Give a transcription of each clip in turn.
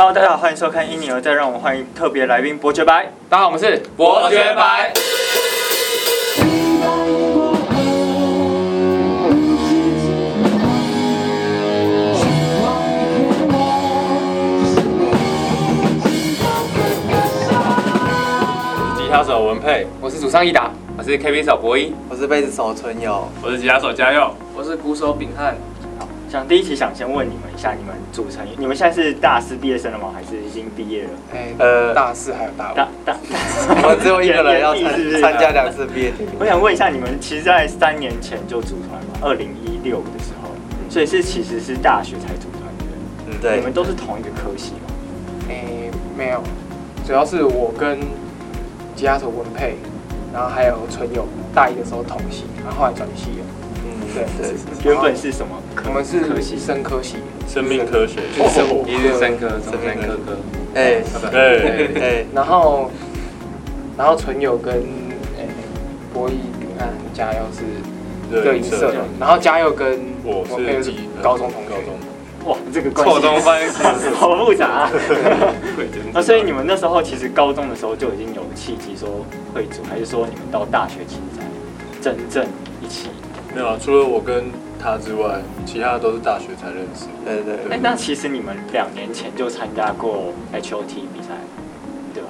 Hello，大家好，欢迎收看《因你而在》，让我们欢迎特别来宾伯爵白。大家好，我们是伯爵白。吉他手文佩，我是主唱一达，我是 KB 手博一，我是贝斯手春友，我是吉他手嘉佑，我是鼓手炳汉。好，想第一题想先问你们一下，你们组成，你们现在是大四毕业生了吗？还是已经毕业了？哎，呃大四还有大五，大大，我们只有一个人 要参参加两次毕业典礼。我想问一下，你们其实，在三年前就组团嘛？二零一六的时候，所以是其实是大学才组团的。嗯，对你，们都是同一个科系吗？哎，没有，主要是我跟吉他手文佩，然后还有春友，大一的时候同系，然后后来转系了。嗯，对对，原本是什么科？我们是科系。生科系，生命科学，就是生物一日三科，生命科科，哎对，哎，然后然后纯友跟哎博弈、你看、嘉佑是热音社的，然后嘉佑跟我是高中同学高。中，哇，这个关系错综关系，好复杂啊！那 所以你们那时候其实高中的时候就已经有契机说会组，还是说你们到大学才真正一起？没有啊，除了我跟他之外，其他都是大学才认识。对对对哎、那其实你们两年前就参加过 HOT 比赛，对吧？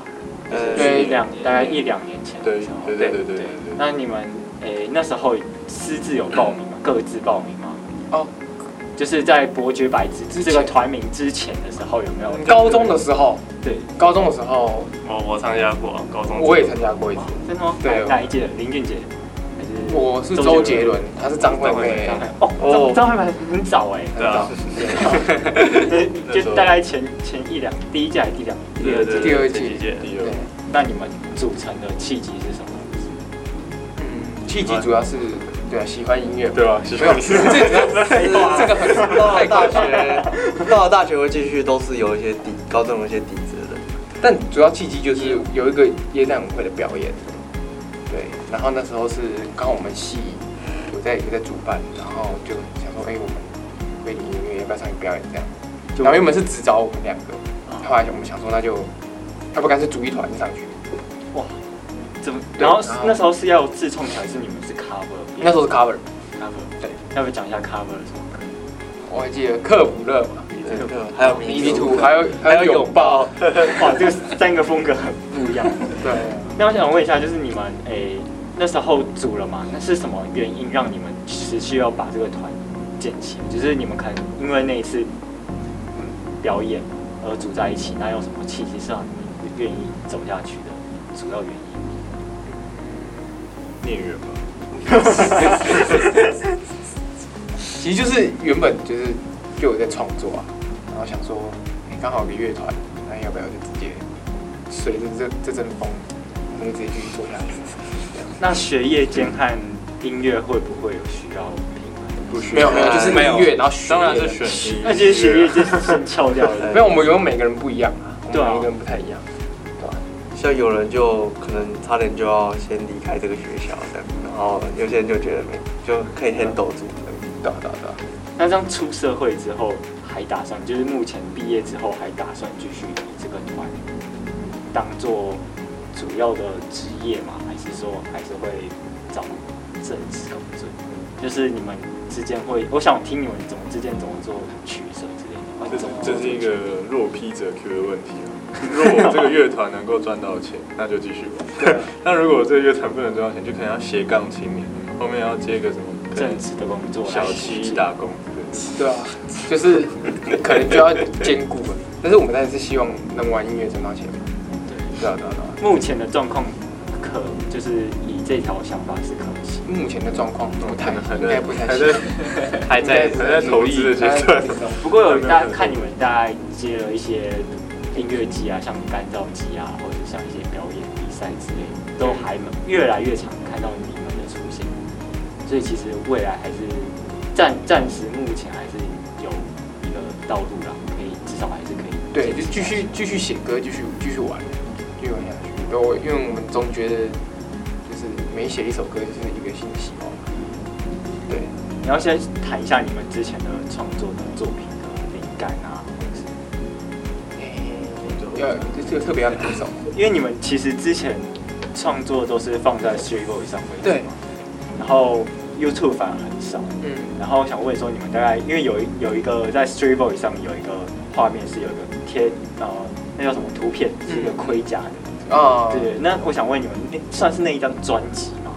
呃就是两大概一两年前的对时候。对对对对对那你们诶、那时候私自有报名吗？各自报名吗？哦，就是在伯爵白之之前这个团名之前的时候有没有？高中的时候，对，高中的时候我我参加过高中，我也参加过一次。真的吗？对哪哪一届？林俊杰？我是周杰伦，他是张惠妹哦，哦张张惠妹很早哎，对啊，就 就大概前前一两第一届还是第两第二届？第二届第一届，那你们组成的契机是什么？嗯，契机主要是对啊，喜欢音乐。对吧？喜欢这个这个很到了大学，学，到了大学会继续都是有一些底，高中有一些底子的。但主要契机就是有一个耶诞舞会的表演。对，然后那时候是刚好我们系有在有在主办，然后就想说，哎，我们为你音乐要不要上去表演这样？然后原本是只找我们两个，后来我们想说那就，要不干脆组一团上去。哇怎么？然后那时候是要自创起来，是你们是 cover？那时候是 cover，cover，对，要不要讲一下 cover 的什么歌？我还记得克卜勒嘛，对，还有迷迷途，还有还有拥抱，哇，这个三个风格很不一样。对。那我想问一下，就是你们诶、那时候组了嘛？那是什么原因让你们持续要把这个团建起？就是你们可能因为那一次表演而组在一起，那有什么契机是让你们愿意走下去的主要原因？孽缘吧，其实就是原本就是就有在创作啊，然后想说，哎、刚好有个乐团，那要不要就直接随着这这阵风，我们就直接继续做下去。那学业间和音乐会不会有需要平衡？不需没有没有，就是没有音乐，然后学当然是选那其实学业就是先翘掉了。没有，我们有每个人不一样啊，我对每个人不太一样，对吧、像有人就可能差点就要先离开这个学校这样，然后有些人就觉得没就可以 handle 住这样。对啊对啊对啊。那这样出社会之后，还打算就是目前毕业之后还打算继续以这个团当做主要的职业吗？还是说还是会找正职工作？就是你们之间会，我想听你们怎么之间怎么做取舍之类的。这怎么这是一个弱 P 者 Q 的问题啊。如果这个乐团能够赚到钱，那就继续玩。那如果这个乐团不能赚到钱，就可能要斜杠青年，后面要接个什么正职的工作，小七打工。对啊，就是可能就要兼顾了，但是我们当然是希望能玩音乐挣到钱嘛。对。对啊对啊对啊。目前的状况可就是以这条想法是可行。目前的状况不太，还应该不太还行在。还在还在投资的阶段。不过有大家看你们大概接了一些音乐季啊，像干燥机啊，或者像一些表演比赛之类的，都还蛮越来越常看到你们的出现。所以其实未来还是暂暂时目前还是有一个道路啦，可以至少还是可以对，就继续继续写歌，继续继续玩，继续玩下去。对，我因为我们总觉得，就是每写一首歌就是一个新的希望。对，你要先谈一下你们之前的创作的作品的灵感啊，或者是诶要这个特别要拿手。因为你们其实之前创作都是放在 Street Voice 上为主对，然后 YouTube 反而很少。嗯，然后想问说，你们大概因为有一有一个在 Street Voice 上有一个画面是有一个贴呃那叫什么图片，是一个盔甲的。啊，对，那我想问你们，那算是那一张专辑吗？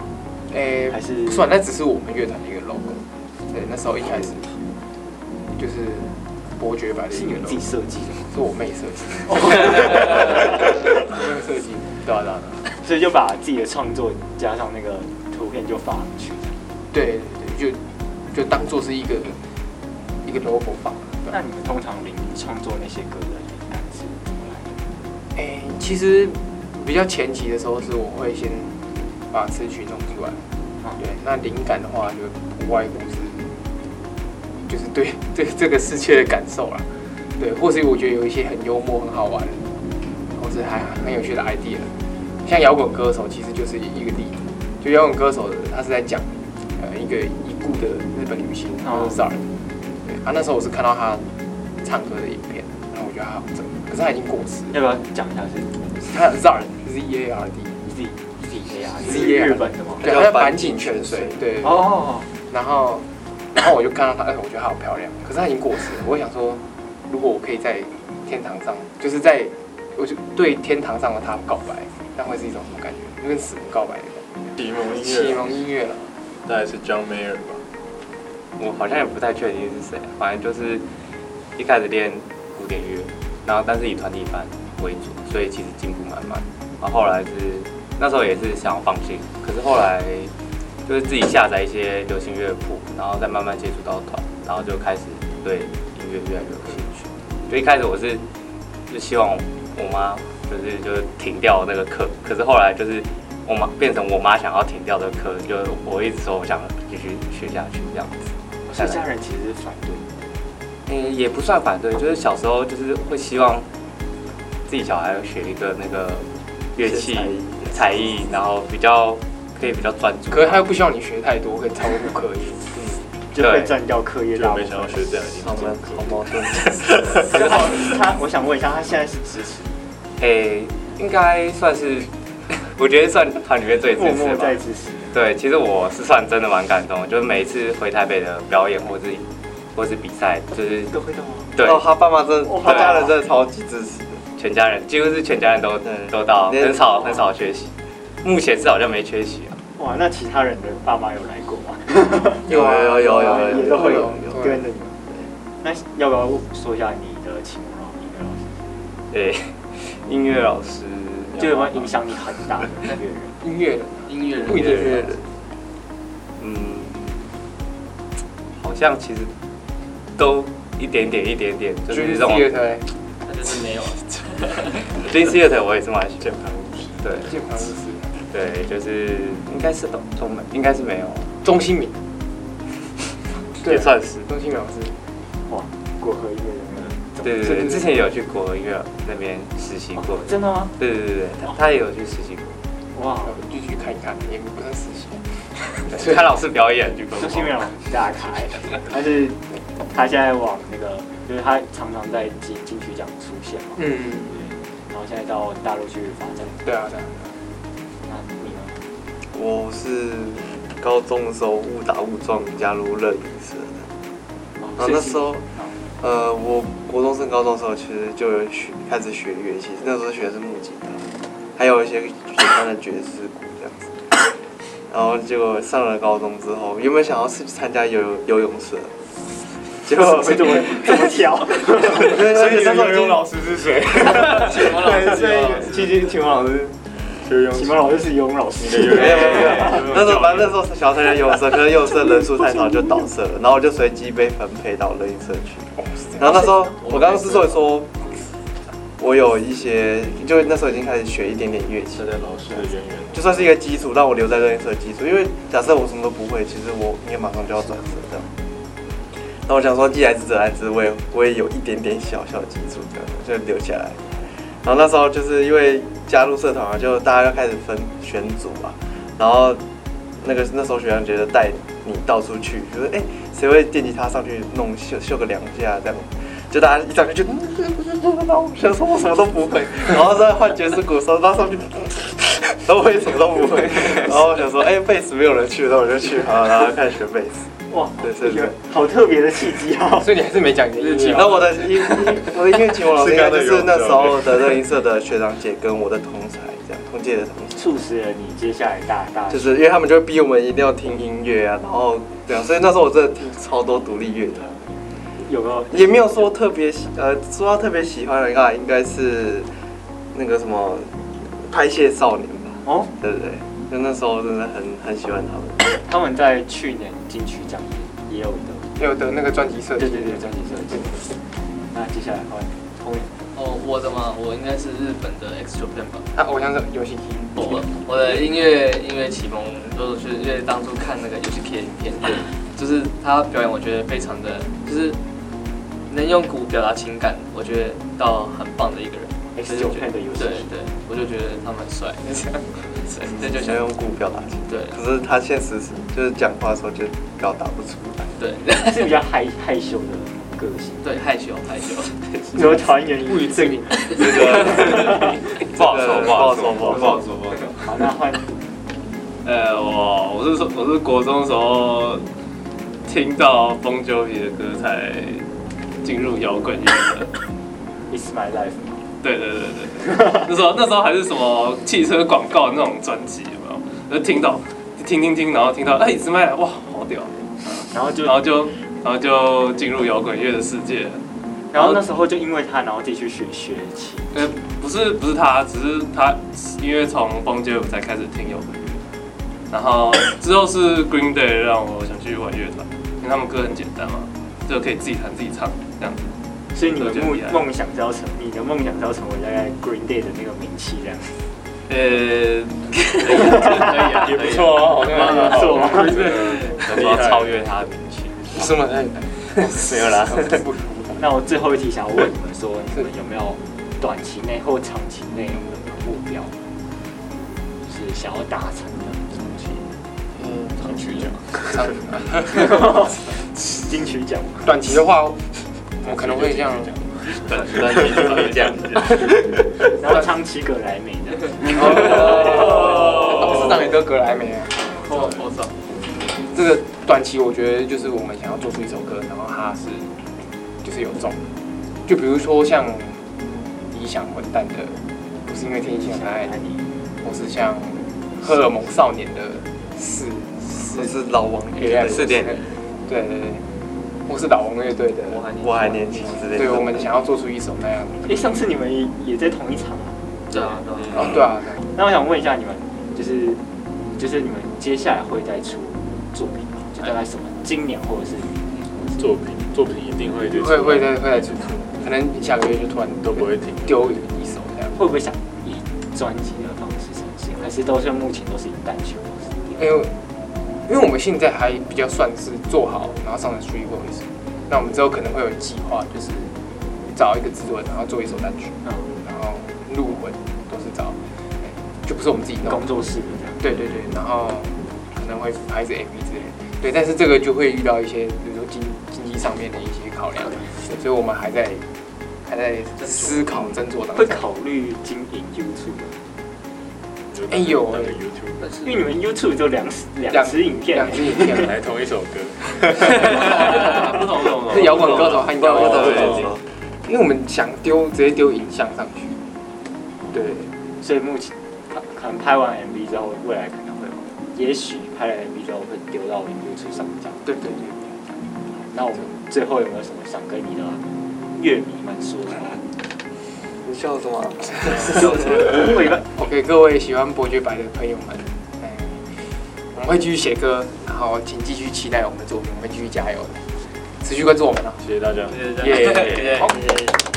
诶，还是不算，那只是我们乐团的一个 logo。对，那时候一开始就是伯爵版的一个是你们自己设计的吗？是我妹设计的。我妹设计，对啊对啊对啊。所以就把自己的创作加上那个图片就发上去。对对对，就就当做是一个一个 logo 放。那你们通常灵创作那些歌的灵感是怎么来的？诶，其实比较前期的时候，是我会先把词曲弄出来。啊对，那灵感的话，就不外乎是就是对对这个世界的感受啦。对，或是我觉得有一些很幽默、很好玩，或是还很有趣的 idea。像摇滚歌手，其实就是一个例子。就摇滚歌手，他是在讲呃一个已故的日本女星，她哦是 Zar。对，啊，那时候我是看到他唱歌的影片，然后我觉得他好正，可是他已经过世了。要不要讲一下是他 Zard Z A R D，Z Z A R Z 是 A R 日本的吗？对，他叫板井泉水，对，哦，然后然后我就看到他，哎，我觉得他好漂亮，可是他已经过世了。我想说，如果我可以在天堂上，就是在我就对天堂上的他告白，那会是一种什么感觉？就跟死人告白的感启蒙音乐。启，蒙音乐了，大概是 John Mayer 吧。我好像也不太确定是谁，反正就是一开始练古典乐，然后但是以团体班为主，所以其实进步蛮慢。然后后来是那时候也是想要放弃，可是后来就是自己下载一些流行乐谱，然后再慢慢接触到团，然后就开始对音乐越来越有兴趣。就一开始我是就希望我妈就是就是停掉那个课，可是后来就是我妈变成我妈想要停掉的课，就我一直说我想继续学下去这样子。所以家人其实是反对。嗯、也不算反对，就是小时候就是会希望自己小孩学一个那个乐器才艺才艺，然后比较可以比较专注。可是他又不希望你学太多，会超乎课业。就会占掉课业大部分。就没想到学这样已经好矛好矛盾。就他他，我想问一下，他现在是支持诶、应该算是，我觉得算团里面最支默持的吧默在。支持。对，其实我是算真的蛮感动的，就是每一次回台北的表演或是或是比赛，就是都会动吗？对哦，他爸妈真的，哇他家人真的超级支持的。全家人几乎是全家人都对都到，很少很少缺席。目前至少就没缺席啊。哇，那其他人的爸妈有来过吗？有有有有有也都会有有有跟着你。那要不要说一下你的启蒙老师？对，音乐老师就有没有影响你很大的音乐人？音乐人，音乐人不一定音乐嗯，好像其实都一点点一点点，就是这种他 就是没有 Dream Theater 我也是蛮喜欢。键盘舞对键盘是对，就是应该是都都没，应该是没有，钟兴明，也算是。钟兴明老师，哇，国和音乐人的对对对，之前也有去国合音乐那边实习过。真的吗？对对对对，他他也有去实习过，哇，我就去看一看，也不算实习。对看老师表演去过。周新明老师大开，他是他现在往那个，就是他常常在金金曲奖出现嘛，嗯，然后现在到大陆去发展。对啊，对啊。那你呢？我是高中的时候误打误撞加入乐影社的，然后那时候，呃，我国中升高中的时候，其实就有学开始学乐器，那时候学的是木吉他，还有一些简单的爵士鼓这样子。然后结果上了高中之后，原本想要是去参加游游泳社，结果会这么这么跳？对，所以那时候已经老师是谁？对，所以其实启蒙老师，学用启蒙老师是游泳老师。你的游泳没有没有没有，那时候反正那时候想要参加游泳社，可是游泳社人数太少就倒社了，然后我就随机被分配到乐音社去。然后那时候我刚刚之所以说，我有一些，就那时候已经开始学一点点乐器这，在老师的渊源。就算是一个基础，让我留在乐音社的基础。因为假设我什么都不会，其实我应该马上就要转。那我想说，既来之则安之，我也我也有一点点小小的基础，这样就留下来。然后那时候就是因为加入社团啊，就大家要开始分选组嘛，然后那个那时候学长觉得带你到处去，就是哎谁会惦记他上去弄秀秀个两下这样，就大家一上去就，然后我想说我什么都不会，然后再换爵士鼓的时候，到上去，都会什么都不会，然后我想说，哎，贝斯没有人去，那我就去，好，然后开始学贝斯。哇，对对对。好特别的契机啊！所以你还是没讲你的音乐啊。然后我的音音 我的音乐启蒙老师应该就是那时候的乐音社的学长姐跟我的同才这样，同届的同才。促使了你接下来大大就是因为他们就会逼我们一定要听音乐啊，然后这样，所以那时候我真的听超多独立乐团，有没有也没有说特别喜呃说到特别喜欢的啊，应该是那个什么拍戏少年吧，哦？对不对？就那时候真的很很喜欢他们。他们在去年金曲奖也有得，也有的那个专辑设计，对对对，专辑设计。那接下来换后面哦，我的嘛，我应该是日本的 X Japan 吧。他偶像是游戏厅。我我的音乐音乐启蒙都是因为当初看那个游戏 K 影片，就是他表演，我觉得非常的，就是能用鼓表达情感，我觉得到很棒的一个人。X 九 Pen 的游戏对对，我就觉得他们很帅，这就想想用鼓表达情对可是他现实是就是讲话的时候就表达不出来。对是比较害害羞的个性，对害羞害羞，什么团员不予证明。这个不好说，不好说，不好说不好说，不好说。好，那换呃，我我是说我是国中的时候听到 Bon Jovi 的歌才进入摇滚乐的。It's My Life 嘛，对对对对，那时候那时候还是什么汽车广告那种专辑有没有？就听到听听听，然后听到哎，怎么？哇，好屌！然后就然后就然后就进入摇滚乐的世界。然后那时候就因为他，然后自己去学学琴，呃，不是不是他，只是他因为从 Bon Jovi 才开始听摇滚乐，然后之后是 Green Day 让我想去玩乐团，因为他们歌很简单嘛，就可以自己弹自己唱这样子。所以你的梦梦想是要成，你的梦想是要成为大概 Green Day 的那个名气这样。呃，可以啊，也不错哦，好像不错啊想说要超越他的名气。什么？哎，没有啦。那我最后一题想要问你们说，你们有没有短期内或长期内有没有目标，是想要达成的东西？嗯，长曲奖，长金曲奖嘛，短期的话，我可能会这样。短短期就是这样子。然后唱起格莱美的，哦，市长也得格莱美啊。我我操，这个短期我觉得就是我们想要做出一首歌，然后它是就是有中，就比如说像理想混蛋的，不是因为天气很爱你，或是像荷尔蒙少年的四四是老王黑暗四点，对对对，或是老王乐队的，我还年轻之类的。对，我们想要做出一首那样的。哎，上次你们也也在同一场啊。对啊对啊，哦，对啊，对啊那我想问一下你们，就是就是你们接下来会再出作品吗？就大概什么？今年或者是？作品作品一定会去会会再会再出，可能下个月就突然都不会停。丢一首这样。会不会想以专辑的方式呈现，还是都是目前都是以单曲方式？因为因为我们现在还比较算是做好，然后上了 street voice，那我们之后可能会有计划，就是找一个制作人，然后做一首单曲，嗯，然后录文都是找，哎就不是我们自己弄工。作室的这样。对对对，然后可能会拍一支 MV 之类的。对，但是这个就会遇到一些，比如说经经济上面的一些考量，对所以我们还在还在思考斟酌当中会。考虑经营 YouTube，吗哎有那因为你们 YouTube 就两两支影片，两支影片，来同一首歌，不同不同不同。是摇滚歌手和摇滚歌对手，因为我们想丢直接丢影像上去。对，所以目前可能拍完 MV 之后，未来可能会有，也许拍了 MV 之后会丢到 YouTube 上架。对对对。那我们最后有没有什么想跟你的乐迷们说的？你笑什么？会吧？OK，各位喜欢伯爵白的朋友们，哎，我们会继续写歌，然后请继续期待我们的作品，我们会继续加油的，持续关注我们啊。谢谢大家。耶谢谢好谢谢。